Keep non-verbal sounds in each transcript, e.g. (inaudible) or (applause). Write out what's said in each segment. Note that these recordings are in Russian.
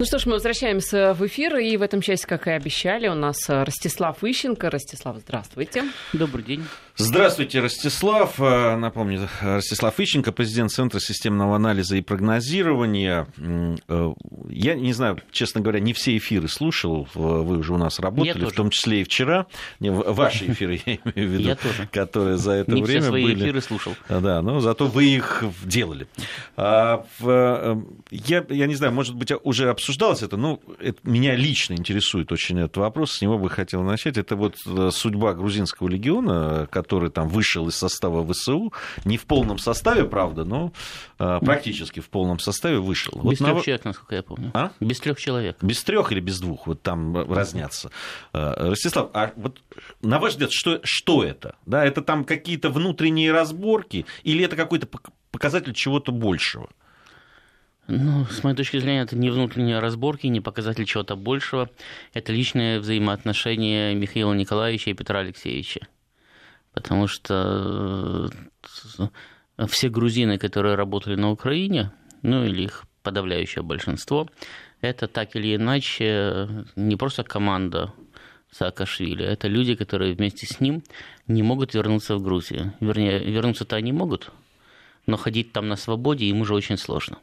Ну что ж, мы возвращаемся в эфир, и в этом части, как и обещали, у нас Ростислав Ищенко. Ростислав, здравствуйте. Добрый день. Здравствуйте, Ростислав. Э, напомню, Ростислав Ищенко, президент Центра системного анализа и прогнозирования. Э, я не знаю, честно говоря, не все эфиры слушал. Вы уже у нас работали, в том числе и вчера. Ваши (laughs) эфиры, я имею в виду, я тоже. которые за это не время все свои были. эфиры слушал. Да, но зато вы их делали. А, э, я, я не знаю, может быть, уже обсуждали обсуждалось это, ну, это, меня лично интересует очень этот вопрос, с него бы хотел начать. Это вот э, судьба грузинского легиона, который там вышел из состава ВСУ, не в полном составе, правда, но э, практически в полном составе вышел. Без вот трех на... человек, насколько я помню. А? Без трех человек. Без трех или без двух, вот там разнятся. Э, Ростислав, а вот на ваш взгляд, что, что это? Да, это там какие-то внутренние разборки или это какой-то показатель чего-то большего? Ну, с моей точки зрения, это не внутренние разборки, не показатель чего-то большего. Это личные взаимоотношения Михаила Николаевича и Петра Алексеевича. Потому что э, все грузины, которые работали на Украине, ну или их подавляющее большинство, это так или иначе не просто команда Саакашвили, это люди, которые вместе с ним не могут вернуться в Грузию. Вернее, вернуться-то они могут, но ходить там на свободе им уже очень сложно.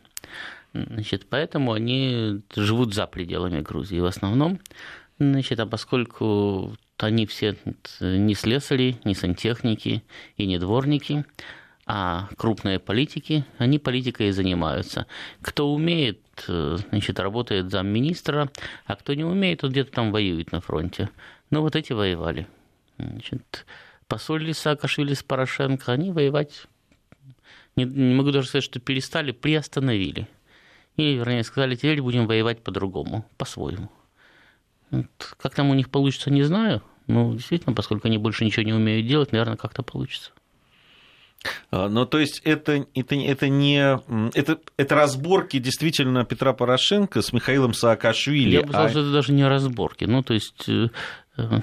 Значит, поэтому они живут за пределами Грузии в основном. Значит, а поскольку они все не слесари, не сантехники и не дворники, а крупные политики, они политикой и занимаются. Кто умеет, значит, работает замминистра, а кто не умеет, тот где-то там воюет на фронте. Ну, вот эти воевали. Значит, посолили Саакашвили с Порошенко, они воевать, не, не могу даже сказать, что перестали, приостановили. Или, вернее, сказали, теперь будем воевать по-другому, по-своему. Вот. Как там у них получится, не знаю. Но действительно, поскольку они больше ничего не умеют делать, наверное, как-то получится. А, ну, то есть это, это, это не это, это разборки действительно Петра Порошенко с Михаилом Саакашвили. Я бы сказал, а... что это даже не разборки. Ну, то есть, э, э,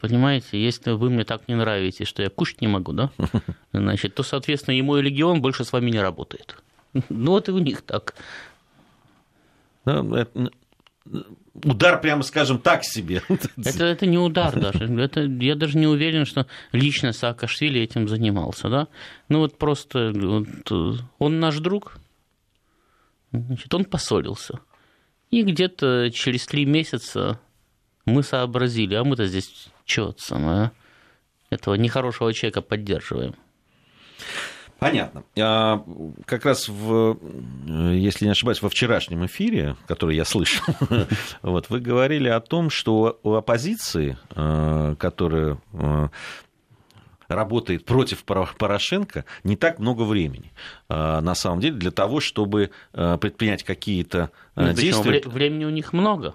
понимаете, если вы мне так не нравитесь, что я кушать не могу, да, (laughs) значит, то, соответственно, и мой легион больше с вами не работает. Ну вот и у них так. Удар, прямо скажем, так себе. Это, это не удар даже. Это, я даже не уверен, что лично Саакашвили этим занимался. Да? Ну вот просто вот, он наш друг, значит, он поссорился. И где-то через три месяца мы сообразили, а мы-то здесь что самое, этого нехорошего человека поддерживаем. Понятно. А, как раз в, если не ошибаюсь, во вчерашнем эфире, который я слышал, (laughs) вот, вы говорили о том, что у оппозиции, а, которая а, работает против Порошенко, не так много времени, на самом деле, для того, чтобы предпринять какие-то Нет, действия. Времени у них много.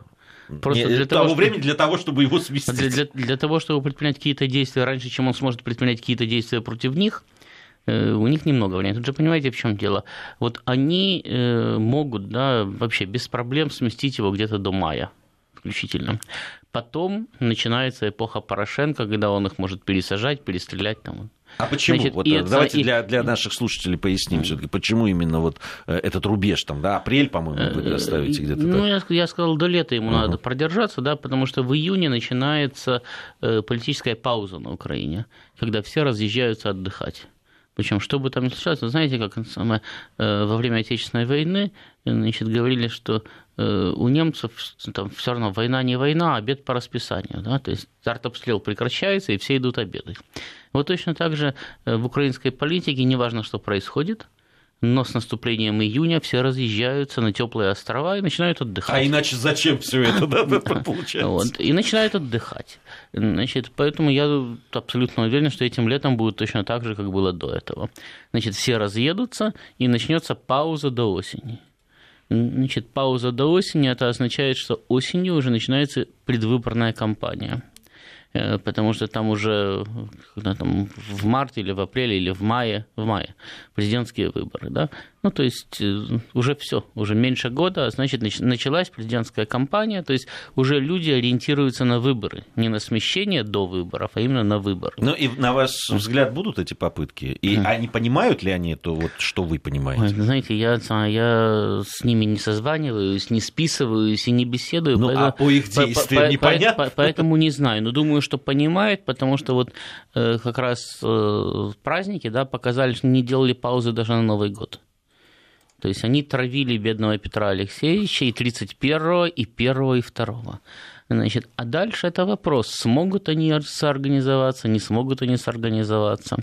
Просто для того, того времени для того, чтобы его сместить. Для, для, для того, чтобы предпринять какие-то действия раньше, чем он сможет предпринять какие-то действия против них, Э, у них немного времени. Тут же понимаете, в чем дело? Вот они э, могут, да, вообще без проблем сместить его где-то до мая включительно. Потом начинается эпоха Порошенко, когда он их может пересажать, перестрелять там. А почему? Значит, вот, и давайте и... для, для наших слушателей поясним все-таки, почему именно вот э, этот рубеж там, да, апрель, по-моему, вы ставите где-то. Ну, я, я сказал, до лета ему uh-huh. надо продержаться, да, потому что в июне начинается политическая пауза на Украине, когда все разъезжаются отдыхать. Причем, что бы там ни случалось, вы знаете, как самое, э, во время Отечественной войны значит, говорили, что э, у немцев там все равно война не война, а обед по расписанию. Да? То есть артобстрел прекращается, и все идут обедать. Вот точно так же э, в украинской политике, неважно, что происходит, но с наступлением июня все разъезжаются на теплые острова и начинают отдыхать. А иначе зачем все это, да, (laughs) получается? Вот, и начинают отдыхать. Значит, поэтому я абсолютно уверен, что этим летом будет точно так же, как было до этого. Значит, все разъедутся, и начнется пауза до осени. Значит, пауза до осени, это означает, что осенью уже начинается предвыборная кампания. Э, потому что там уже когда там, в марте или в апреле или в мае, в мае президентские выборы, да, Ну, то есть э, уже все, уже меньше года, а значит, началась президентская кампания, то есть уже люди ориентируются на выборы, не на смещение до выборов, а именно на выборы. Ну и на ваш взгляд будут эти попытки? И они понимают ли они то, вот, что вы понимаете? знаете, я, я с ними не созваниваюсь, не списываюсь и не беседую. Ну, поэтому, а по их действиям по, непонятно? По, поэтому не знаю, но думаю, что понимают, потому что вот э, как раз э, праздники да, показали, что не делали паузы даже на Новый год. То есть они травили бедного Петра Алексеевича и 31-го, и 1 и 2 Значит, а дальше это вопрос, смогут они соорганизоваться, не смогут они соорганизоваться.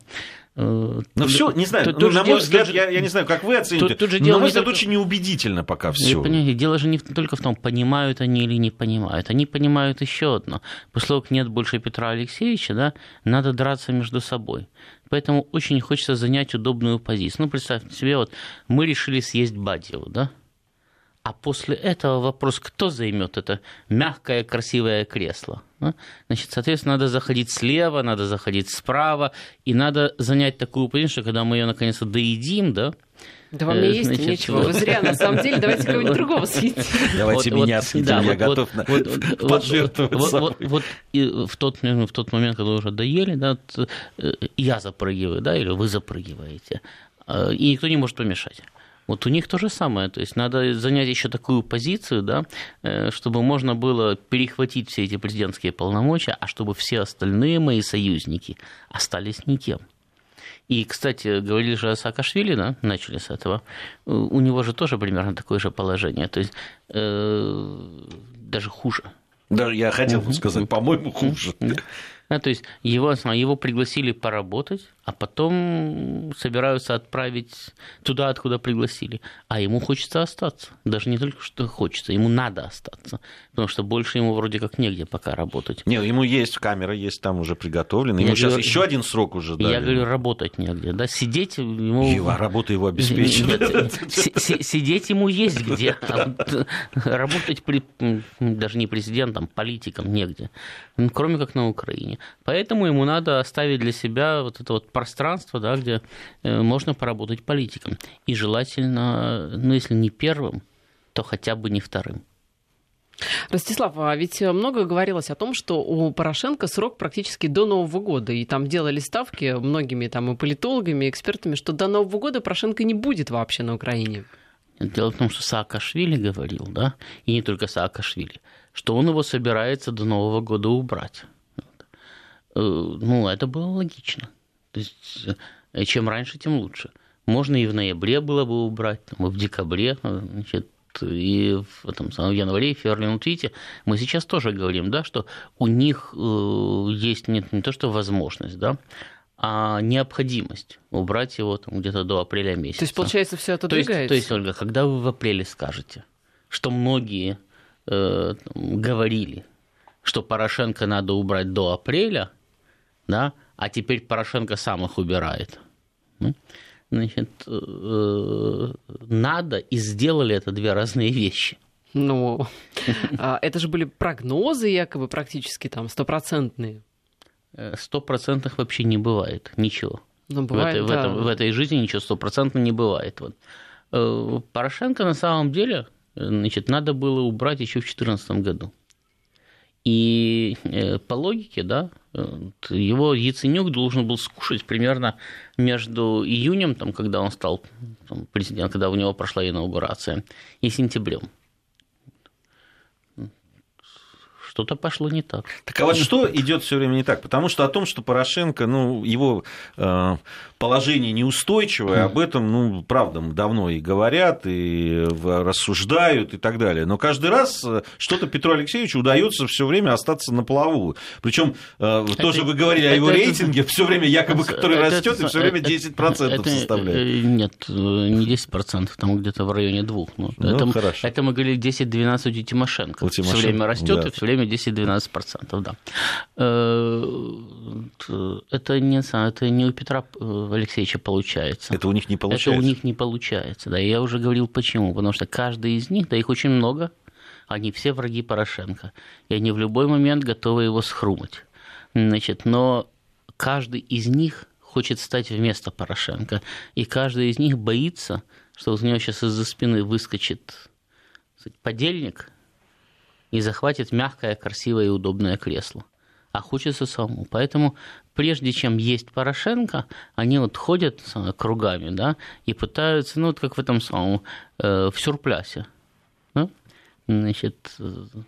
Э, ну все, не знаю, тут, ну, на мой взгляд, тут, я, я не знаю, как вы оцените, тут, тут же но на мой взгляд, только... очень неубедительно пока все. Дело же не только в том, понимают они или не понимают. Они понимают еще одно. После того, как нет больше Петра Алексеевича, да, надо драться между собой. Поэтому очень хочется занять удобную позицию. Ну, представьте себе, вот мы решили съесть Бадьеву, да? А после этого вопрос, кто займет это мягкое, красивое кресло? Значит, соответственно, надо заходить слева, надо заходить справа, и надо занять такую позицию, когда мы ее наконец-то доедим, да, да вам не есть Значит, нечего, вы зря, на самом деле, давайте кого-нибудь другого съедите. Давайте меня съедим, да, я вот, готов вот, (laughs) пожертвовать вот, в, тот, в тот момент, когда уже доели, да, э, я запрыгиваю, да, или вы запрыгиваете, э, и никто не может помешать. Вот у них то же самое, то есть надо занять еще такую позицию, да, э, чтобы можно было перехватить все эти президентские полномочия, а чтобы все остальные мои союзники остались никем. И, кстати, говорили же о Саакашвили, да, начали с этого. У него же тоже примерно такое же положение, то есть э, даже хуже. Да, я хотел бы сказать, по-моему, хуже. Да, то есть его, его пригласили поработать, а потом собираются отправить туда, откуда пригласили. А ему хочется остаться. Даже не только что хочется, ему надо остаться. Потому что больше ему вроде как негде пока работать. Не, ему есть камера, есть там уже приготовлена. Ему я сейчас говорю, еще один срок уже дали. Я говорю, работать негде. Да? Сидеть ему... Его, работа его обеспечена. Сидеть ему есть где. (laughs) Работать даже не президентом, политиком негде. Кроме как на Украине. Поэтому ему надо оставить для себя вот это вот пространство, да, где э, можно поработать политиком. И желательно, ну, если не первым, то хотя бы не вторым. Ростислав, а ведь много говорилось о том, что у Порошенко срок практически до Нового года, и там делали ставки многими там и политологами, и экспертами, что до Нового года Порошенко не будет вообще на Украине. Дело в том, что Саакашвили говорил, да, и не только Саакашвили, что он его собирается до Нового года убрать. Э, ну, это было логично. То есть, э, чем раньше, тем лучше. Можно и в ноябре было бы убрать, там, и в декабре, э, значит, и в, этом, в январе, феврале, ну, видите, мы сейчас тоже говорим, да, что у них есть не, не то, что возможность, да, а необходимость убрать его там, где-то до апреля месяца. То есть, получается, все отодвигается? То есть, то есть, Ольга, когда вы в апреле скажете, что многие э, говорили, что Порошенко надо убрать до апреля, да, а теперь Порошенко сам их убирает. Ну, значит, э, надо и сделали это две разные вещи. Ну, а это же были прогнозы якобы практически там стопроцентные. Э, стопроцентных вообще не бывает ничего. Ну, бывает, в, этой, да. в, этом, в этой жизни ничего стопроцентно не бывает. Вот. Э, Порошенко на самом деле значит, надо было убрать еще в 2014 году. И э, по логике, да, его Яценюк должен был скушать примерно между июнем, там, когда он стал президентом, когда у него прошла инаугурация, и сентябрем. Что-то пошло не так. Так а вот что идет все время не так? Потому что о том, что Порошенко, ну, его э, положение неустойчивое, об этом, ну, правда, давно и говорят, и рассуждают, и так далее. Но каждый раз э, что-то Петру Алексеевичу удается все время остаться на плаву. Причем э, тоже вы говорили о его рейтинге, все время якобы, который растет, и все время 10% составляет. Нет, не 10%, там где-то в районе двух. Ну, ну, это, хорошо. это мы говорили 10-12 у Тимошенко. У Тимошенко. Все время растет да. и все время 10-12%, да. Э, это не, это не у Петра э, Алексеевича получается. Это у них не получается? Это у них не получается, да. я уже говорил почему. Потому что каждый из них, да их очень много, они все враги Порошенко. И они в любой момент готовы его схрумать. Значит, но каждый из них хочет стать вместо Порошенко. И каждый из них боится, что у него сейчас из-за спины выскочит сказать, подельник и захватит мягкое, красивое и удобное кресло. А хочется самому. Поэтому прежде чем есть Порошенко, они вот ходят кругами, да, и пытаются, ну, вот как в этом самом, э, в сюрплясе. Да? Значит,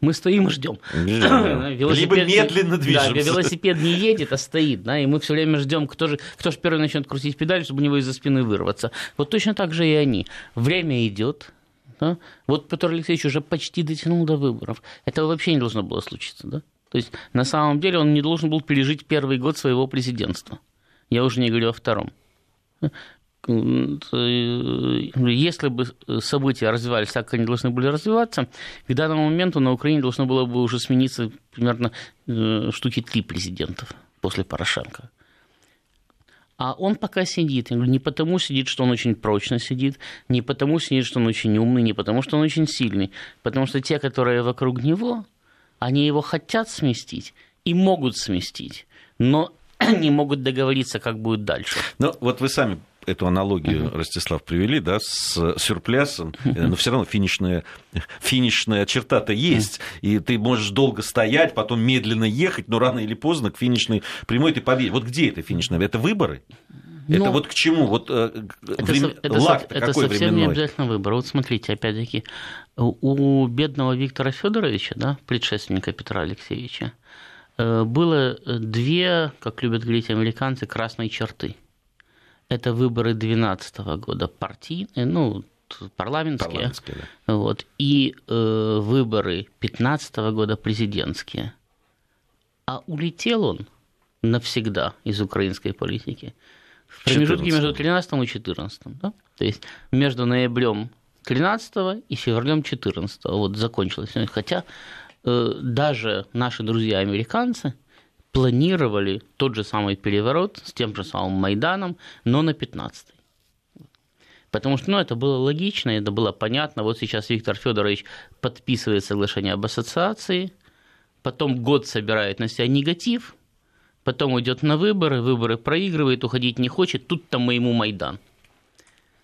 мы стоим и ждем. (coughs) Либо медленно движемся. Да, велосипед не едет, а стоит, да, и мы все время ждем, кто же, кто же первый начнет крутить педаль, чтобы у него из-за спины вырваться. Вот точно так же и они. Время идет, да? Вот Петр Алексеевич уже почти дотянул до выборов. Этого вообще не должно было случиться. Да? То есть на самом деле он не должен был пережить первый год своего президентства. Я уже не говорю о втором. Если бы события развивались так, как они должны были развиваться, к данному моменту на Украине должно было бы уже смениться примерно э, штуки три президентов после Порошенко. А он пока сидит. Я говорю, не потому сидит, что он очень прочно сидит, не потому сидит, что он очень умный, не потому что он очень сильный. Потому что те, которые вокруг него, они его хотят сместить и могут сместить, но (clears throat) не могут договориться, как будет дальше. Ну, вот вы сами эту аналогию, uh-huh. Ростислав, привели, да, с сюрплясом, но все равно финишная, финишная черта-то есть, uh-huh. и ты можешь долго стоять, потом медленно ехать, но рано или поздно к финишной прямой ты подъедешь. Вот где это финишная? Это выборы? Но это ну, вот к чему? Вот э, это, врем... это, Лак это какой совсем временной? не обязательно выбор. Вот смотрите, опять-таки, у бедного Виктора Федоровича, да, предшественника Петра Алексеевича, э, было две, как любят говорить американцы, красные черты – это выборы 2012 года партийные, ну, парламентские, парламентские да. вот, и э, выборы 2015 года президентские. А улетел он навсегда из украинской политики в промежутке между 13 и 14. Да? То есть между ноябрем 13 и февралем 14 вот закончилось. Хотя э, даже наши друзья-американцы – планировали тот же самый переворот с тем же самым Майданом, но на 15-й. Потому что ну, это было логично, это было понятно. Вот сейчас Виктор Федорович подписывает соглашение об ассоциации, потом год собирает на себя негатив, потом идет на выборы, выборы проигрывает, уходить не хочет, тут-то мы ему Майдан.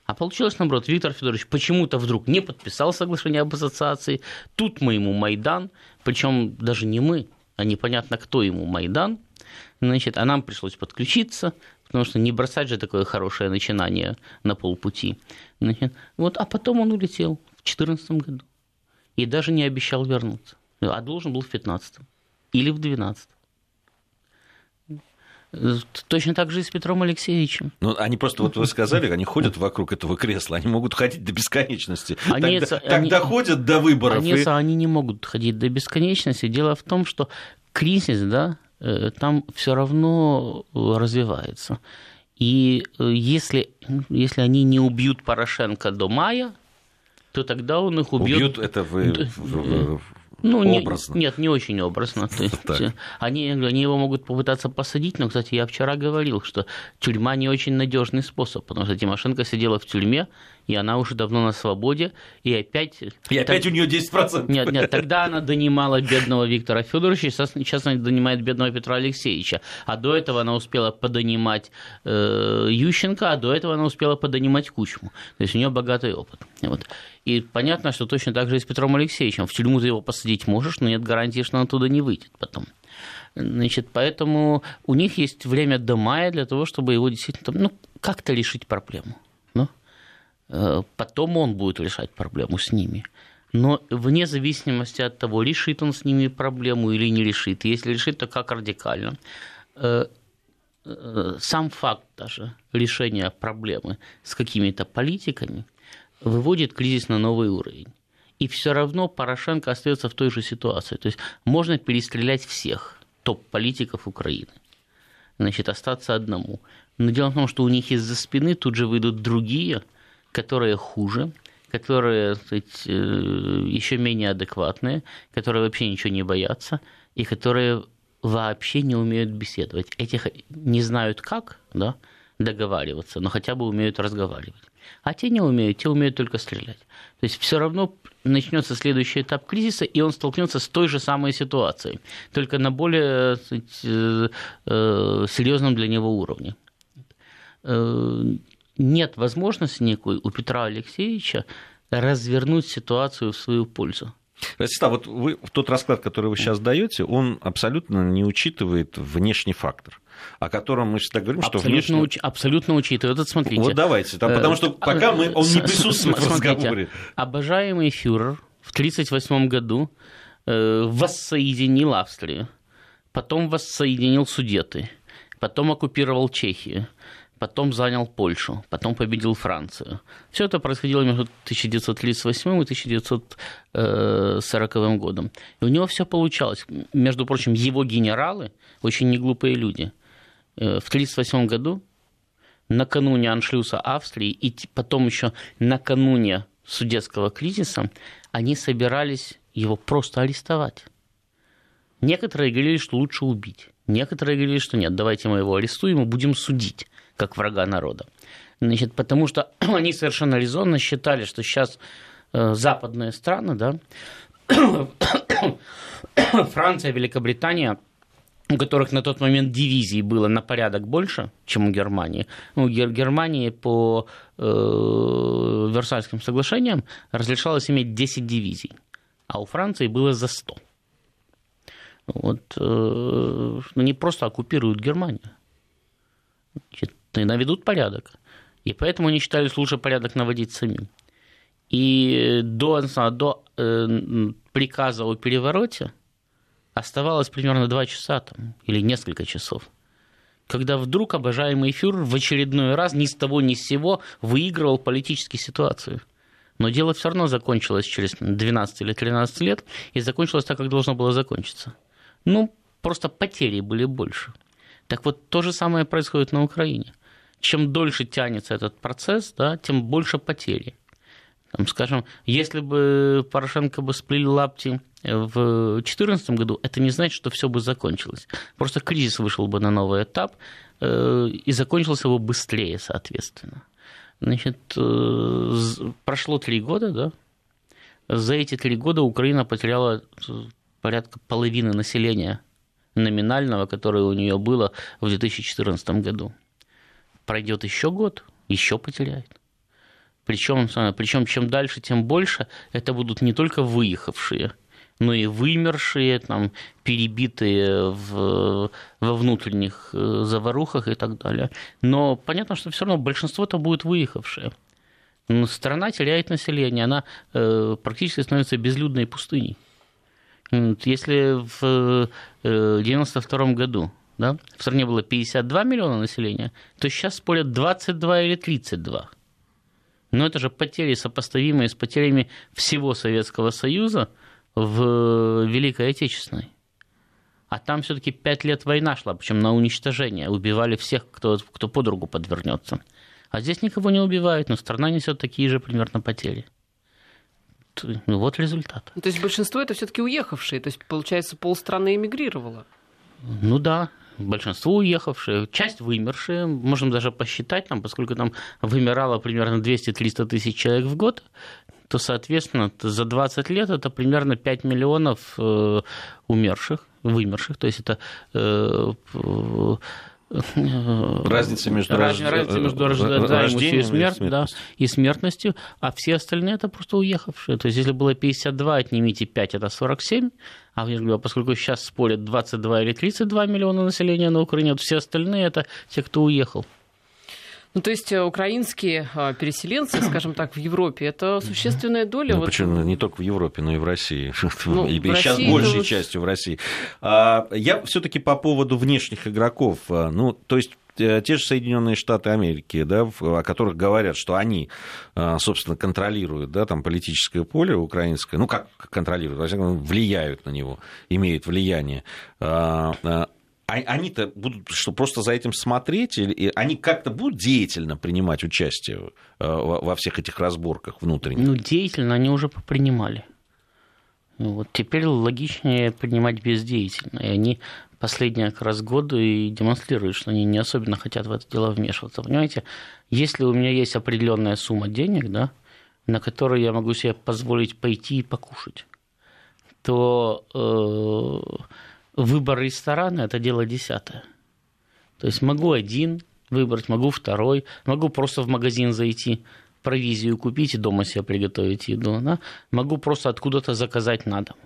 А получилось наоборот, Виктор Федорович почему-то вдруг не подписал соглашение об ассоциации, тут мы ему Майдан, причем даже не мы, а непонятно, кто ему Майдан, значит, а нам пришлось подключиться, потому что не бросать же такое хорошее начинание на полпути. Значит, вот, а потом он улетел в 2014 году и даже не обещал вернуться, а должен был в 2015 или в 2012. Точно так же и с Петром Алексеевичем. Ну, они просто, вот вы сказали, они ходят вокруг этого кресла, они могут ходить до бесконечности. Они, тогда, они, тогда ходят до выборов. Они, и... они не могут ходить до бесконечности. Дело в том, что кризис, да, э, там все равно развивается. И э, если, если они не убьют Порошенко до мая, то тогда он их убьет. Убьют это вы ну, образно. Не, нет, не очень образно. (laughs) То есть, они, они его могут попытаться посадить, но, кстати, я вчера говорил, что тюрьма не очень надежный способ, потому что Тимошенко сидела в тюрьме, и она уже давно на свободе, и опять... И опять так... у нее 10%. Нет, нет, тогда она донимала бедного Виктора Федоровича, сейчас она донимает бедного Петра Алексеевича, а до этого она успела подонимать э, Ющенко, а до этого она успела подонимать Кучму. То есть у нее богатый опыт. Вот. И понятно, что точно так же и с Петром Алексеевичем. В тюрьму ты его посадить можешь, но нет гарантии, что он оттуда не выйдет потом. Значит, поэтому у них есть время до мая для того, чтобы его действительно ну, как-то решить проблему. Ну, потом он будет решать проблему с ними. Но вне зависимости от того, решит он с ними проблему или не решит, если решит, то как радикально. Э, э, сам факт даже решения проблемы с какими-то политиками – выводит кризис на новый уровень. И все равно Порошенко остается в той же ситуации. То есть можно перестрелять всех топ-политиков Украины. Значит, остаться одному. Но дело в том, что у них из-за спины тут же выйдут другие, которые хуже, которые сказать, э, еще менее адекватные, которые вообще ничего не боятся, и которые вообще не умеют беседовать. Этих не знают как да, договариваться, но хотя бы умеют разговаривать. А те не умеют, те умеют только стрелять. То есть все равно начнется следующий этап кризиса, и он столкнется с той же самой ситуацией, только на более э, э, серьезном для него уровне. Э, нет возможности никакой у Петра Алексеевича развернуть ситуацию в свою пользу. Ростислав, вот вы, тот расклад, который вы сейчас даете, он абсолютно не учитывает внешний фактор о котором мы всегда говорим, абсолютно что внешне... Уч... Абсолютно учитывает. Вот смотрите. Вот давайте, там, потому что пока мы, он не присутствует в разговоре. Обожаемый фюрер в 1938 году э, воссоединил Австрию, потом воссоединил Судеты, потом оккупировал Чехию, потом занял Польшу, потом победил Францию. Все это происходило между 1938 и 1940 годом. И у него все получалось. Между прочим, его генералы очень неглупые люди. Э, в 1938 году, накануне аншлюса Австрии и потом еще накануне судетского кризиса, они собирались его просто арестовать. Некоторые говорили, что лучше убить. Некоторые говорили, что нет, давайте мы его арестуем и будем судить как врага народа. Значит, потому что (clears throat) они совершенно резонно считали, что сейчас э, западные страны, да, (clears throat) Франция, Великобритания, у которых на тот момент дивизий было на порядок больше, чем у Германии. Ну, у Германии по э, Версальским соглашениям разрешалось иметь 10 дивизий, а у Франции было за 100. Вот, э, они просто оккупируют Германию. Значит, наведут порядок. И поэтому они считали лучше порядок наводить самим. И до, до э, приказа о перевороте оставалось примерно два часа там, или несколько часов, когда вдруг обожаемый фюрер в очередной раз ни с того ни с сего выигрывал политическую ситуацию. Но дело все равно закончилось через 12 или 13 лет, и закончилось так, как должно было закончиться. Ну, просто потери были больше. Так вот, то же самое происходит на Украине – чем дольше тянется этот процесс, да, тем больше потери. Там, скажем, если бы Порошенко бы сплели лапти в 2014 году, это не значит, что все бы закончилось. Просто кризис вышел бы на новый этап э, и закончился бы быстрее, соответственно. Значит, э, прошло три года, да? За эти три года Украина потеряла порядка половины населения номинального, которое у нее было в 2014 году пройдет еще год, еще потеряет. Причем, причем чем дальше, тем больше это будут не только выехавшие, но и вымершие, там, перебитые в, во внутренних э, заварухах и так далее. Но понятно, что все равно большинство это будет выехавшие. Но страна теряет население, она э, практически становится безлюдной пустыней. Если в 1992 э, году да, в стране было 52 миллиона населения, то сейчас спорят 22 или 32. Но это же потери, сопоставимые с потерями всего Советского Союза в Великой Отечественной. А там все-таки пять лет война шла, причем на уничтожение. Убивали всех, кто, кто под руку подвернется. А здесь никого не убивают, но страна несет такие же примерно потери. Ну, вот результат. То есть большинство это все-таки уехавшие, то есть, получается, полстраны эмигрировало. Ну да, большинство уехавшие, часть вымершие, можем даже посчитать, там, поскольку там вымирало примерно 200-300 тысяч человек в год, то, соответственно, за 20 лет это примерно 5 миллионов э, умерших, вымерших, то есть это э, Разница между, Раз, разница между рождаемостью и, смерть, и, да, и смертностью, а все остальные это просто уехавшие. То есть, если было 52, отнимите 5, это 47, а я говорю, поскольку сейчас спорят 22 или 32 миллиона населения на Украине, то все остальные это те, кто уехал. Ну, то есть э, украинские а, переселенцы, (coughs) скажем так, в Европе, это существенная доля. Ну, вот... Почему не только в Европе, но и в России. (laughs) Ну, и в сейчас России большей это... частью в России. А, я все-таки по поводу внешних игроков. А, ну, то есть э, те же Соединенные Штаты Америки, да, о которых говорят, что они, собственно, контролируют да, там, политическое поле украинское, ну, как контролируют, во всяком влияют на него, имеют влияние они-то будут что, просто за этим смотреть? Или они как-то будут деятельно принимать участие э, во всех этих разборках внутренних? Ну, деятельно они уже принимали. Ну, вот теперь логичнее принимать бездеятельно. И они последние как раз годы и демонстрируют, что они не особенно хотят в это дело вмешиваться. Понимаете, если у меня есть определенная сумма денег, да, на которую я могу себе позволить пойти и покушать, то э, выбор ресторана – это дело десятое. То есть могу один, выбрать, могу второй, могу просто в магазин зайти, провизию купить и дома себе приготовить еду. Да? Могу просто откуда-то заказать на дом.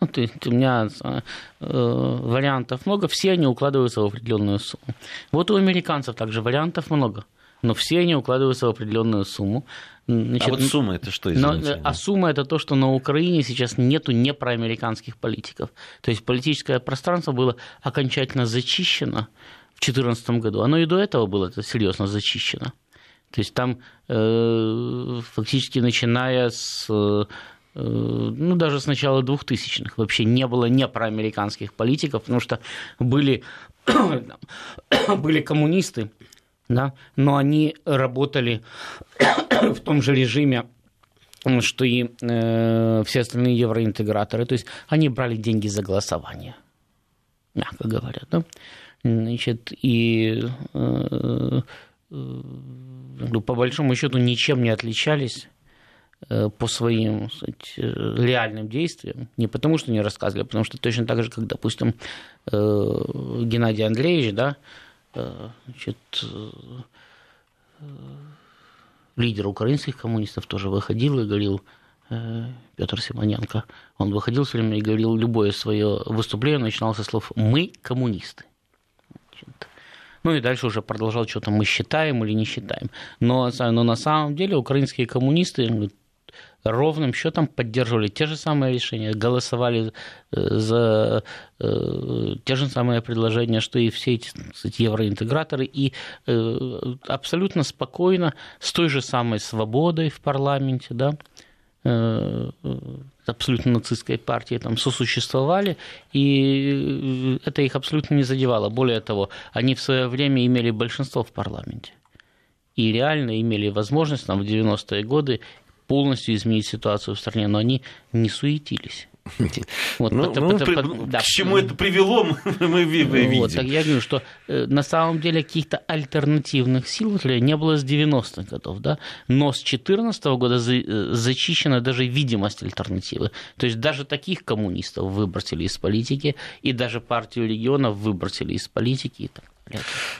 Ну, то есть у меня э, вариантов много, все они укладываются в определенную сумму. Вот у американцев также вариантов много, но все они укладываются в определенную сумму. Значит, а вот сумма это что, извините? Но, а сумма это то, что на Украине сейчас нету непроамериканских политиков. То есть политическое пространство было окончательно зачищено в 2014 году. Оно и до этого было это серьезно зачищено. То есть там э, фактически начиная с э, ну, даже с начала 2000-х вообще не было не проамериканских политиков, потому что были, (coughs) (coughs) были коммунисты, да, но они работали (coughs) в том же режиме, что и э, все остальные евроинтеграторы. То есть они брали деньги за голосование, мягко говоря. Да? Значит, и э, э, по большому счету ничем не отличались Э, по своим сказать, э, реальным действиям, не потому что не рассказывали, а потому что точно так же, как, допустим, э, Геннадий Андреевич, да, значит, лидер украинских коммунистов тоже выходил и говорил, Петр Симоненко, он выходил все время и говорил, любое свое выступление начинал со слов «мы коммунисты». Ну и дальше уже продолжал, что то мы считаем или не считаем. Но, но на самом деле украинские коммунисты ровным счетом поддерживали те же самые решения, голосовали э, за э, те же самые предложения, что и все эти кстати, евроинтеграторы, и э, абсолютно спокойно, с той же самой свободой в парламенте, да, абсолютно нацистской партии там сосуществовали, и это их абсолютно не задевало. Более того, они в свое время имели большинство в парламенте и реально имели возможность там, в 90-е годы полностью изменить ситуацию в стране, но они не суетились. (laughs) Вот, ну, это, ну, при, да. К чему это привело, (laughs) мы видим. Вот, так я говорю, что э, на самом деле каких-то альтернативных сил не было с 90-х годов, да, но с 2014 года э, зачищена даже видимость альтернативы. То есть даже таких коммунистов выбросили из политики, и даже партию регионов выбросили из политики. И так.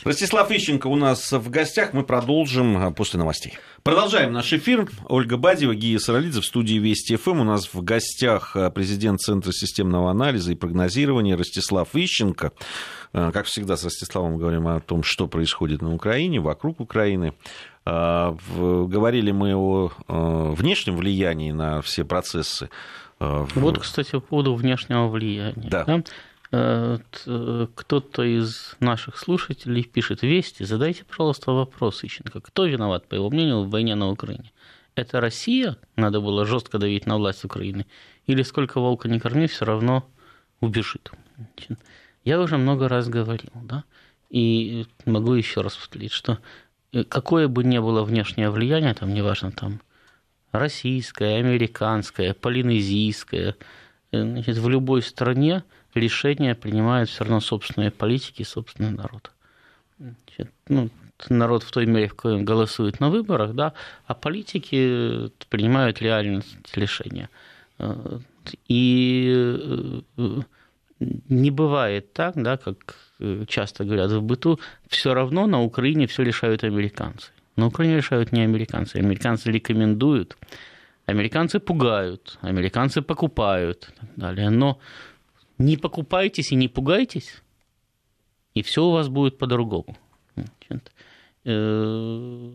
Ростислав Ищенко у нас в гостях. Мы продолжим а, после новостей. Продолжаем наш эфир. Ольга Бадева, Гия Саралидзе в студии Вести ФМ. У нас в гостях а, президент Центра системного анализа и прогнозирования Ростислав Ищенко. А, как всегда, с Ростиславом говорим о том, что происходит на Украине, вокруг Украины. Говорили мы о внешнем влиянии на все процессы. Вот, кстати, по поводу внешнего влияния. Да. Да? Э, э, кто-то из наших слушателей пишет «Вести, задайте, пожалуйста, вопрос, Ищенко, кто виноват, по его мнению, в войне на Украине? Это Россия, надо было жестко давить на власть Украины, или сколько волка не корми, все равно убежит?» Я уже много раз говорил, да, и могу еще раз повторить, что э, какое бы ни было внешнее влияние, там, неважно, там, российское, американское, полинезийское, значит, в любой стране – решения принимают все равно собственные политики собственный народ. Значит, ну, народ в той мере, в которой он голосует на выборах, да, а политики принимают реальные решения. И э, не бывает так, да, как часто говорят в быту, все равно на Украине все решают американцы. На Украине решают не американцы. Американцы рекомендуют, американцы пугают, американцы покупают и так далее. Но не покупайтесь и не пугайтесь, и все у вас будет по-другому. Э,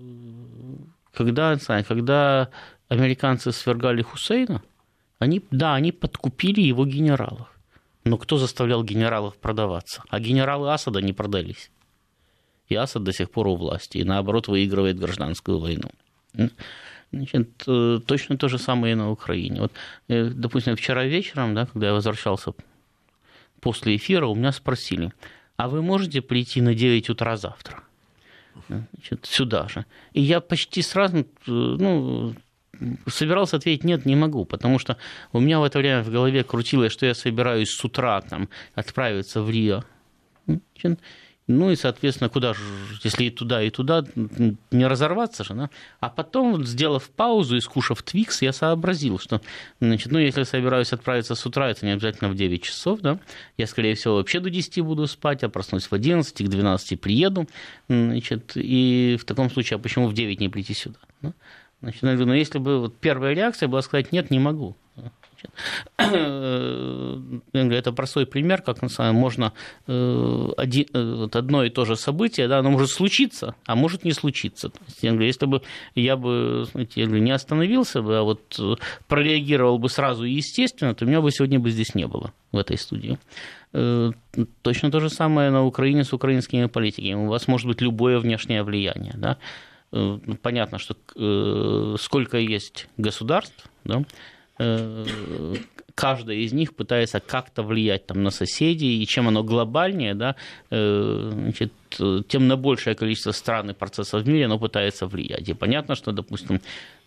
когда, когда американцы свергали Хусейна, они, да, они подкупили его генералов. Но кто заставлял генералов продаваться? А генералы Асада не продались. И Асад до сих пор у власти, и наоборот выигрывает гражданскую войну. Значит, э, точно то же самое и на Украине. Вот, э, допустим, вчера вечером, да, когда я возвращался после эфира у меня спросили, а вы можете прийти на 9 утра завтра? Значит, сюда же. И я почти сразу, э, ну, собирался ответить нет, не могу, потому что у меня в это время в голове крутилось, что я собираюсь с утра там, отправиться в Рио. Ну и, соответственно, куда же, если и туда, и туда, не разорваться же, да? А потом, сделав паузу и скушав Твикс, я сообразил, что, значит, ну, если собираюсь отправиться с утра, это не обязательно в 9 часов, да? Я, скорее всего, вообще до 10 буду спать, а проснусь в 11, к 12 приеду, значит, и в таком случае, а почему в 9 не прийти сюда? Да? Значит, но если бы вот первая реакция была сказать, нет, не могу. Это простой пример, как на самом деле можно э, один, э, одно и то же событие, да, оно может случиться, а может не случиться. То есть, я если бы я бы знаете, я не остановился бы, а вот э, прореагировал бы сразу и естественно, то меня бы сегодня бы здесь не было в этой студии. Точно то же самое на Украине с украинскими политиками. У вас может быть любое внешнее влияние. Да? Понятно, что сколько есть государств, да, каждая из них пытается как-то влиять там, на соседей, и чем оно глобальнее, да, э, значит, тем на большее количество стран и процессов в мире оно пытается влиять. И понятно, что, допустим,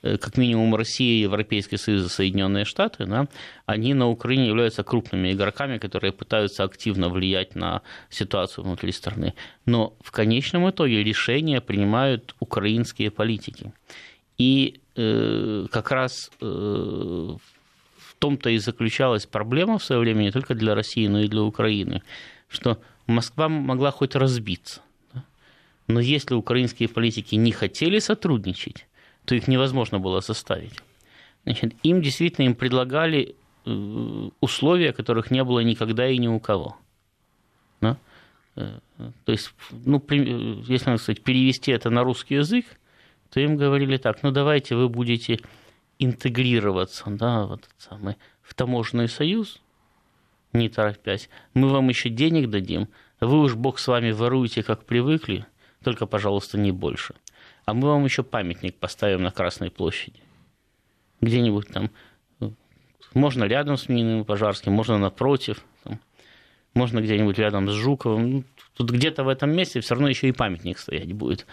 э, как минимум Россия, Европейский Союз и Соединенные Штаты, да, они на Украине являются крупными игроками, которые пытаются активно влиять на ситуацию внутри страны. Но в конечном итоге решения принимают украинские политики. И э, как раз э, том-то и заключалась проблема в свое время не только для России, но и для Украины, что Москва могла хоть разбиться. Да? Но если украинские политики не хотели сотрудничать, то их невозможно было составить. Значит, им действительно им предлагали э, условия, которых не было никогда и ни у кого. Да? Э, то есть, ну, если надо сказать, перевести это на русский язык, то им говорили так, ну давайте вы будете интегрироваться да, в, этот самый, в таможенный союз, не торопясь, мы вам еще денег дадим, вы уж бог с вами воруете, как привыкли, только, пожалуйста, не больше. А мы вам еще памятник поставим на Красной площади. Где-нибудь там, можно рядом с Мининым Пожарским, можно напротив, там, можно где-нибудь рядом с Жуковым. Ну, тут где-то в этом месте все равно еще и памятник стоять будет.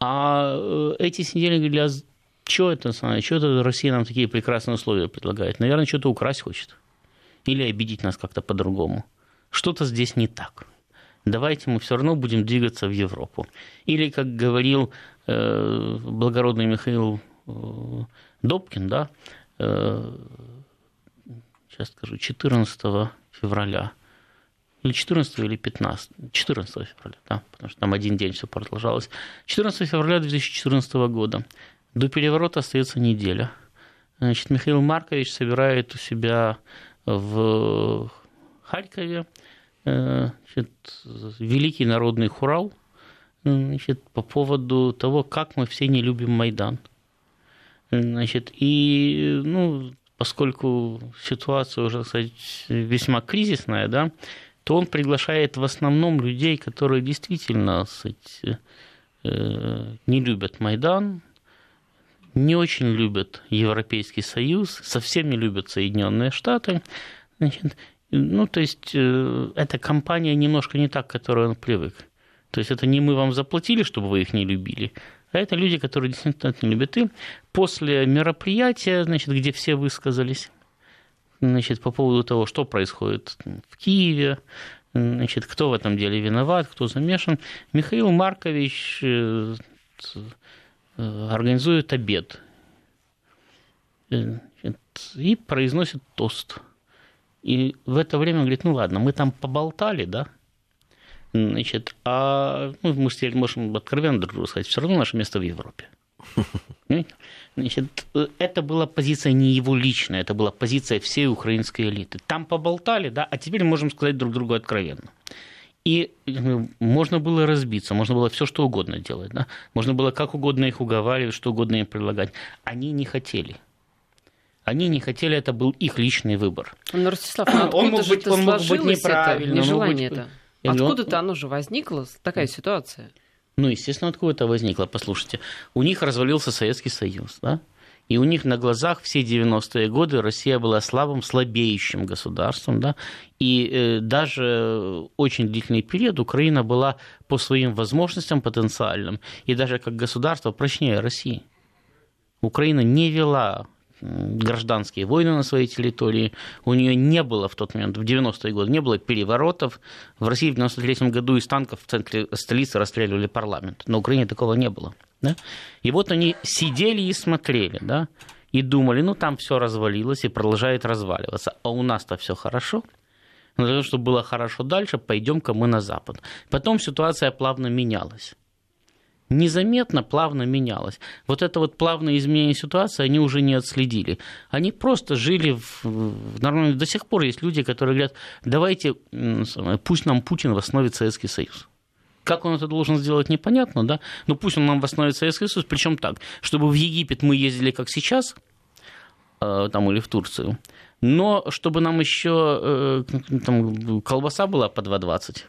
А э, эти сидели говорили, а что это, что это Россия нам такие прекрасные условия предлагает? Наверное, что-то украсть хочет. Или обидеть нас как-то по-другому. Что-то здесь не так. Давайте мы все равно будем двигаться в Европу. Или, как говорил э, благородный Михаил э, Добкин, да, э, сейчас скажу, 14 февраля или 14 или 15, 14 февраля, да, потому что там один день все продолжалось. 14 февраля 2014 года. До переворота остается неделя. Значит, Михаил Маркович собирает у себя в Харькове э, значит, великий народный хурал значит, по поводу того, как мы все не любим Майдан. Значит, и ну, поскольку ситуация уже, кстати, весьма кризисная, да, то он приглашает в основном людей, которые действительно сказать, э, не любят Майдан, не очень любят Европейский Союз, совсем не любят Соединенные Штаты. Значит, ну, то есть, э, эта компания немножко не так, к которой он привык. То есть, это не мы вам заплатили, чтобы вы их не любили, а это люди, которые действительно это не любят. И после мероприятия, значит, где все высказались, значит, по поводу того, что происходит в Киеве, значит, кто в этом деле виноват, кто замешан. Михаил Маркович э, организует обед и произносит тост. И в это время он говорит, ну ладно, мы там поболтали, да, значит, а ну, мы теперь можем откровенно друг другу сказать, все равно наше место в Европе. (laughs) Значит, это была позиция не его личная, это была позиция всей украинской элиты. Там поболтали, да, а теперь можем сказать друг другу откровенно. И ну, можно было разбиться, можно было все что угодно делать, да? можно было как угодно их уговаривать, что угодно им предлагать. Они не хотели. Они не хотели, это был их личный выбор. Но, ну, Ростислав, ну, он мог быть, он мог быть неправильным. Это, нежелание это. Откуда-то оно же возникло, такая ситуация. Ну, естественно, откуда это возникло? Послушайте, у них развалился Советский Союз, да? И у них на глазах все 90-е годы Россия была слабым, слабеющим государством, да, и э, даже очень длительный период Украина была по своим возможностям потенциальным, и даже как государство прочнее России. Украина не вела гражданские войны на своей территории. У нее не было в тот момент, в 90-е годы, не было переворотов. В России в 93 году из танков в центре столицы расстреливали парламент. На Украине такого не было. Да? И вот они сидели и смотрели, да, и думали, ну там все развалилось и продолжает разваливаться, а у нас-то все хорошо. Но для того, чтобы было хорошо дальше, пойдем-ка мы на Запад. Потом ситуация плавно менялась незаметно, плавно менялось. Вот это вот плавное изменение ситуации они уже не отследили. Они просто жили в, в нормальном... До сих пор есть люди, которые говорят, давайте, пусть нам Путин восстановит Советский Союз. Как он это должен сделать, непонятно, да? Но пусть он нам восстановит Советский Союз, причем так, чтобы в Египет мы ездили как сейчас, э, там или в Турцию, но чтобы нам еще э, там, колбаса была по 2,20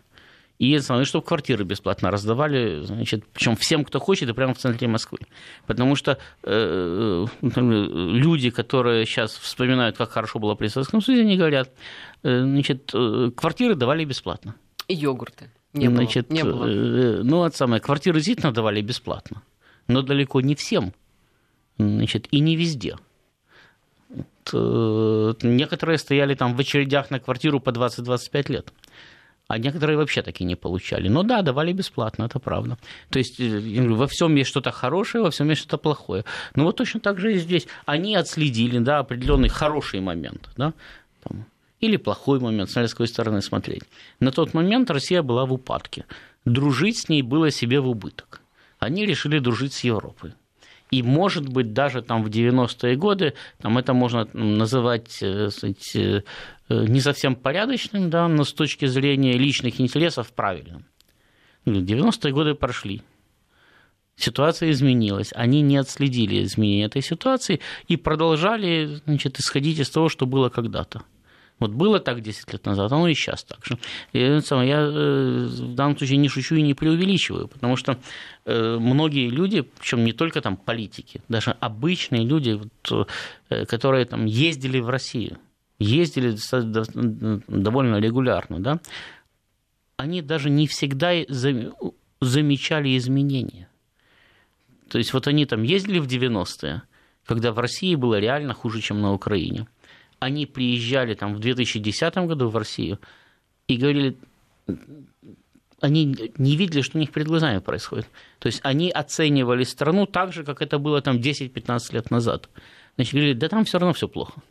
и чтобы квартиры бесплатно раздавали, значит, причем всем, кто хочет, и прямо в центре Москвы. Потому что э, люди, которые сейчас вспоминают, как хорошо было при Советском Союзе, они говорят, э, значит, э, квартиры давали бесплатно. И йогурты. Не значит, было. Не было. Э, ну, от самое, квартиры действительно давали бесплатно, но далеко не всем, значит, и не везде. Э, некоторые стояли там в очередях на квартиру по 20-25 лет а некоторые вообще таки не получали. Но да, давали бесплатно, это правда. То есть э, во всем есть что-то хорошее, во всем есть что-то плохое. Но вот точно так же и здесь. Они отследили да, определенный хороший момент. Да, там, или плохой момент, с какой стороны смотреть. На тот момент Россия была в упадке. Дружить с ней было себе в убыток. Они решили дружить с Европой. И, может быть, даже там в 90-е годы там это можно называть сказать, э, не совсем порядочным, да, но с точки зрения личных интересов правильным. 90-е годы прошли. Ситуация изменилась. Они не отследили изменения этой ситуации и продолжали значит, исходить из того, что было когда-то. Вот было так 10 лет назад, оно и сейчас так же. И, я э, в данном случае не шучу и не преувеличиваю, потому что э, многие люди, причем не только там политики, даже обычные люди, э, которые там ездили в Россию, ездили довольно регулярно, да, они даже не всегда замечали изменения. То есть вот они там ездили в 90-е, когда в России было реально хуже, чем на Украине – они приезжали там в 2010 году в Россию и говорили, они не видели, что у них перед глазами происходит. То есть они оценивали страну так же, как это было там 10-15 лет назад. Значит, говорили, да там все равно все плохо.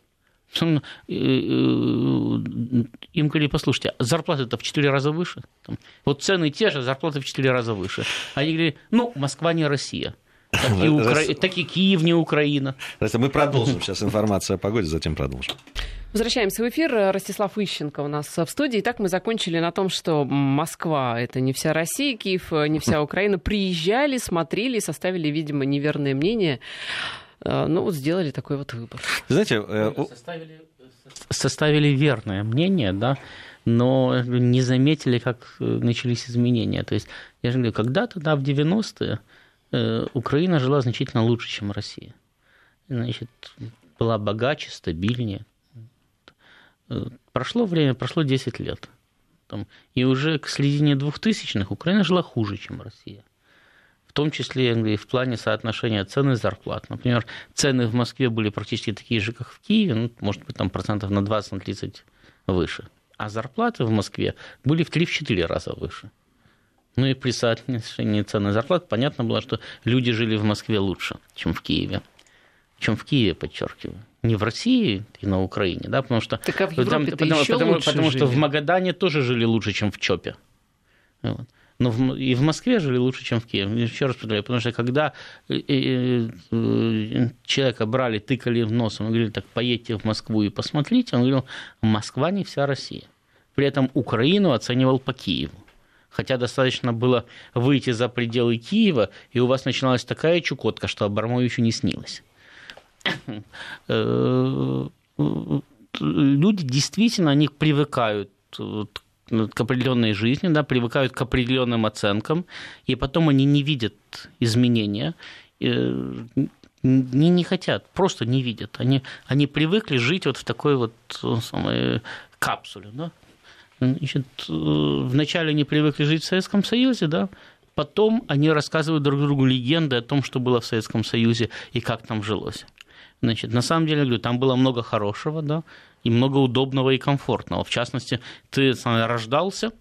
Им говорили, послушайте, а зарплаты-то в 4 раза выше. Вот цены те же, зарплаты в 4 раза выше. Они говорили, ну, Москва не Россия. Так и, Укра... так и Киев не Украина. Мы продолжим сейчас информацию о погоде, затем продолжим. Возвращаемся в эфир. Ростислав Ищенко у нас в студии. Итак, мы закончили на том, что Москва — это не вся Россия, Киев — не вся (laughs) Украина. Приезжали, смотрели, составили, видимо, неверное мнение. Э, ну, вот сделали такой вот выбор. Знаете, э... составили, составили верное мнение, да, но не заметили, как э, начались изменения. То есть, я же говорю, когда-то, да, в 90-е Э, Украина жила значительно лучше, чем Россия. Значит, была богаче, стабильнее. Э, прошло время, прошло 10 лет. Там, и уже к середине 2000-х Украина жила хуже, чем Россия. В том числе и в плане соотношения цены и зарплат. Например, цены в Москве были практически такие же, как в Киеве, ну, может быть, там процентов на 20-30 выше. А зарплаты в Москве были в 3-4 раза выше. Ну и при соотношении цены зарплат понятно было, что люди жили в Москве лучше, чем в Киеве. Чем в Киеве, подчеркиваю. Не в России и на Украине, да, потому что, так а в там, потому, еще потому, лучше потому жили. что в Магадане тоже жили лучше, чем в Чопе. Вот. Но в, и в Москве жили лучше, чем в Киеве. Еще раз повторяю, потому что когда э, э, э, человека брали, тыкали в нос, он говорили, так поедьте в Москву и посмотрите, он говорил, Москва не вся Россия. При этом Украину оценивал по Киеву хотя достаточно было выйти за пределы Киева, и у вас начиналась такая чукотка, что Абрамовичу не снилось. (coughs) Люди действительно, они привыкают определенной жизни, да, привыкают к определенным оценкам, и потом они не видят изменения, э, не, не хотят, просто не видят. Они, они привыкли жить вот в такой вот э, самой капсуле, да, Значит, э, вначале они привыкли жить в Советском Союзе, да, потом они рассказывают друг другу легенды о том, что было в Советском Союзе и как там жилось. Значит, на самом деле, говорю, там было много хорошего, да, и много удобного и комфортного. В частности, ты рождался,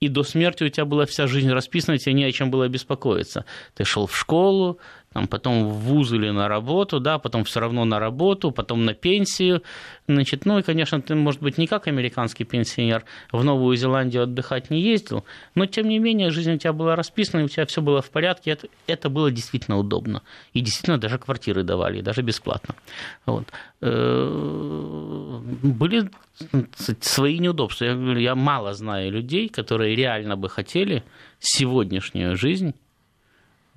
и до смерти у тебя была вся жизнь расписана, тебе не о чем было беспокоиться. Ты шел в школу, там, потом в вуз или на работу, да, потом все равно на работу, потом на пенсию. Значит, ну и, конечно, ты, может быть, не как американский пенсионер в Новую Зеландию отдыхать не ездил, но, тем не менее, жизнь у тебя была расписана, у тебя все было в порядке, это, это было действительно удобно. И действительно даже квартиры давали, даже бесплатно. Вот. Э, были свои неудобства. Я я мало знаю людей, которые реально бы хотели сегодняшнюю жизнь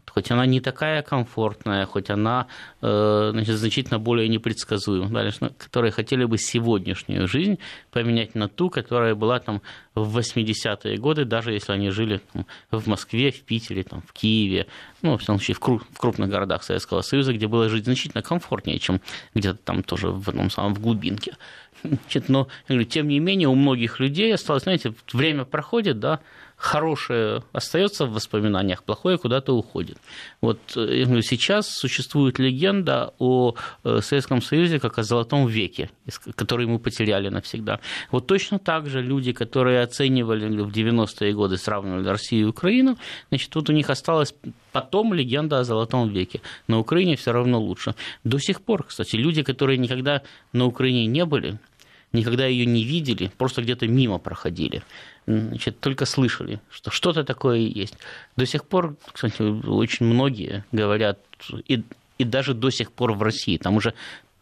хоть она не такая комфортная, хоть она э, значит, значительно более непредсказуема, да, которые хотели бы сегодняшнюю жизнь поменять на ту, которая была там в 80-е годы, даже если они жили там, в Москве, в Питере, там, в Киеве, ну, в том случае, в, круг, в крупных городах Советского Союза, где было жить значительно комфортнее, чем где-то там тоже в одном самом в глубинке. (laughs) Значит, но, говорю, тем не менее, у многих людей осталось, знаете, время проходит, да, хорошее остается в воспоминаниях, плохое куда-то уходит. Вот э, сейчас существует легенда о э, Советском Союзе как о золотом веке, который мы потеряли навсегда. Вот точно так же люди, которые оценивали в 90-е годы, сравнивали Россию и Украину, значит, вот у них осталась потом легенда о золотом веке. На Украине все равно лучше. До сих пор, кстати, люди, которые никогда на Украине не были, никогда ее не видели, просто где-то мимо проходили значит, только слышали, что что-то такое есть. До сих пор, кстати, очень многие говорят, и, и даже до сих пор в России, там уже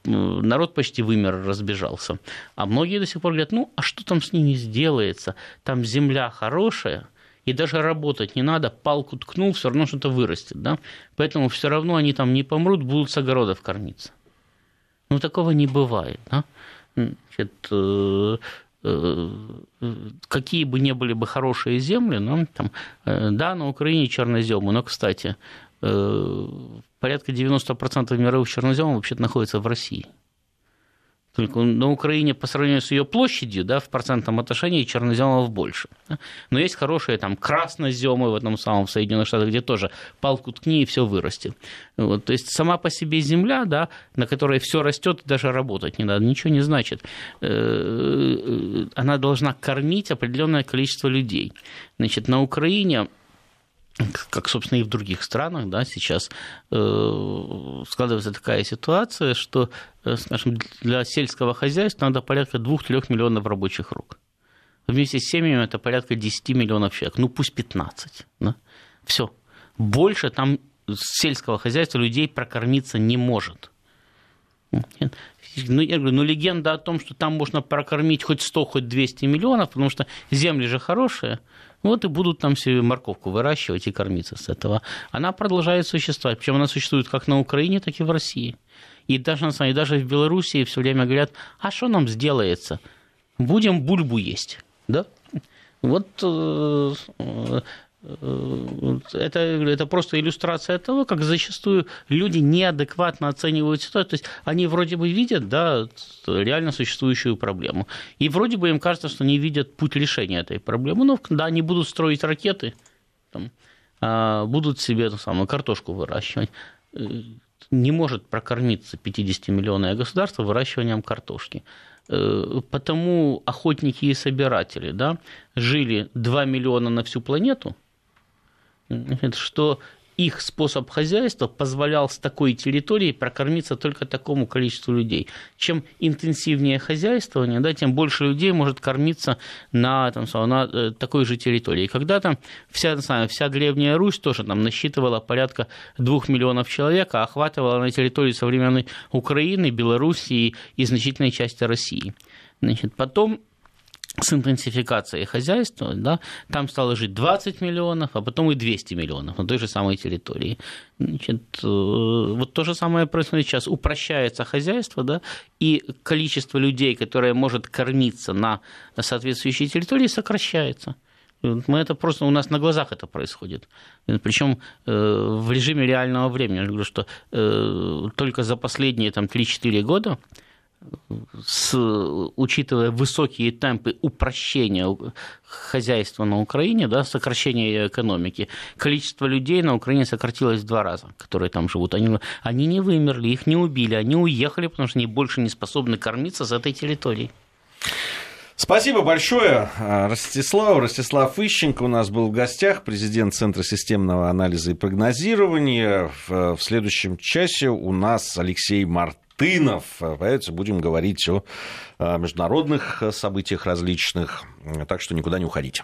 народ почти вымер, разбежался. А многие до сих пор говорят, ну, а что там с ними сделается? Там земля хорошая, и даже работать не надо, палку ткнул, все равно что-то вырастет, да? Поэтому все равно они там не помрут, будут с огородов кормиться. Ну, такого не бывает, да? Значит, э, какие бы ни были бы хорошие земли, но там, э, да, на Украине черноземы, но, кстати, э, порядка 90% мировых черноземов вообще-то находится в России. Только на Украине по сравнению с ее площадью, да, в процентном отношении черноземов больше. Но есть хорошие там красноземы в этом самом Соединенных Штатах, где тоже палку ткни и все вырастет. Вот, то есть сама по себе земля, да, на которой все растет, даже работать не надо, ничего не значит. Э, э, она должна кормить определенное количество людей. Значит, на Украине как, собственно, и в других странах, да, сейчас э, складывается такая ситуация, что, э, скажем, для сельского хозяйства надо порядка 2-3 миллионов рабочих рук. Вместе с семьями это порядка 10 миллионов человек, ну пусть 15. Да? Все. Больше там сельского хозяйства людей прокормиться не может. Ну, я говорю, ну, легенда о том, что там можно прокормить хоть 100, хоть 200 миллионов, потому что земли же хорошие, вот и будут там себе морковку выращивать и кормиться с этого. Она продолжает существовать. Причем она существует как на Украине, так и в России. И даже, на самом деле, даже в Белоруссии все время говорят, а что нам сделается? Будем бульбу есть. Да? Вот э, это, это просто иллюстрация того, как зачастую люди неадекватно оценивают ситуацию. То есть они вроде бы видят да, реально существующую проблему. И вроде бы им кажется, что они видят путь решения этой проблемы. Ну, да, они будут строить ракеты, там, а будут себе ту самую картошку выращивать. Э, не может прокормиться 50-миллионное государство выращиванием картошки. Э, потому охотники и собиратели да, жили 2 миллиона на всю планету – что их способ хозяйства позволял с такой территории прокормиться только такому количеству людей. Чем интенсивнее хозяйствование, да, тем больше людей может кормиться на, там, на э, такой же территории. Когда-то вся, вся Древняя Русь тоже там насчитывала порядка двух миллионов человек, а охватывала на территории современной Украины, Белоруссии и значительной части России. Значит, потом с интенсификацией хозяйства, да, там стало жить 20 миллионов, а потом и 200 миллионов на той же самой территории. Значит, э, вот то же самое происходит сейчас. Упрощается хозяйство, да, и количество людей, которое может кормиться на соответствующей территории, сокращается. Мы это просто у нас на глазах это происходит. Причем э, в режиме реального времени. Я говорю, что э, только за последние там, 3-4 года с, учитывая высокие темпы упрощения хозяйства на Украине, да, сокращения экономики, количество людей на Украине сократилось в два раза, которые там живут. Они, они не вымерли, их не убили, они уехали, потому что они больше не способны кормиться с этой территории. Спасибо большое, Ростислав. Ростислав Ищенко у нас был в гостях, президент Центра системного анализа и прогнозирования. В, следующем часе у нас Алексей Мартынов. Появится, будем говорить о международных событиях различных. Так что никуда не уходите.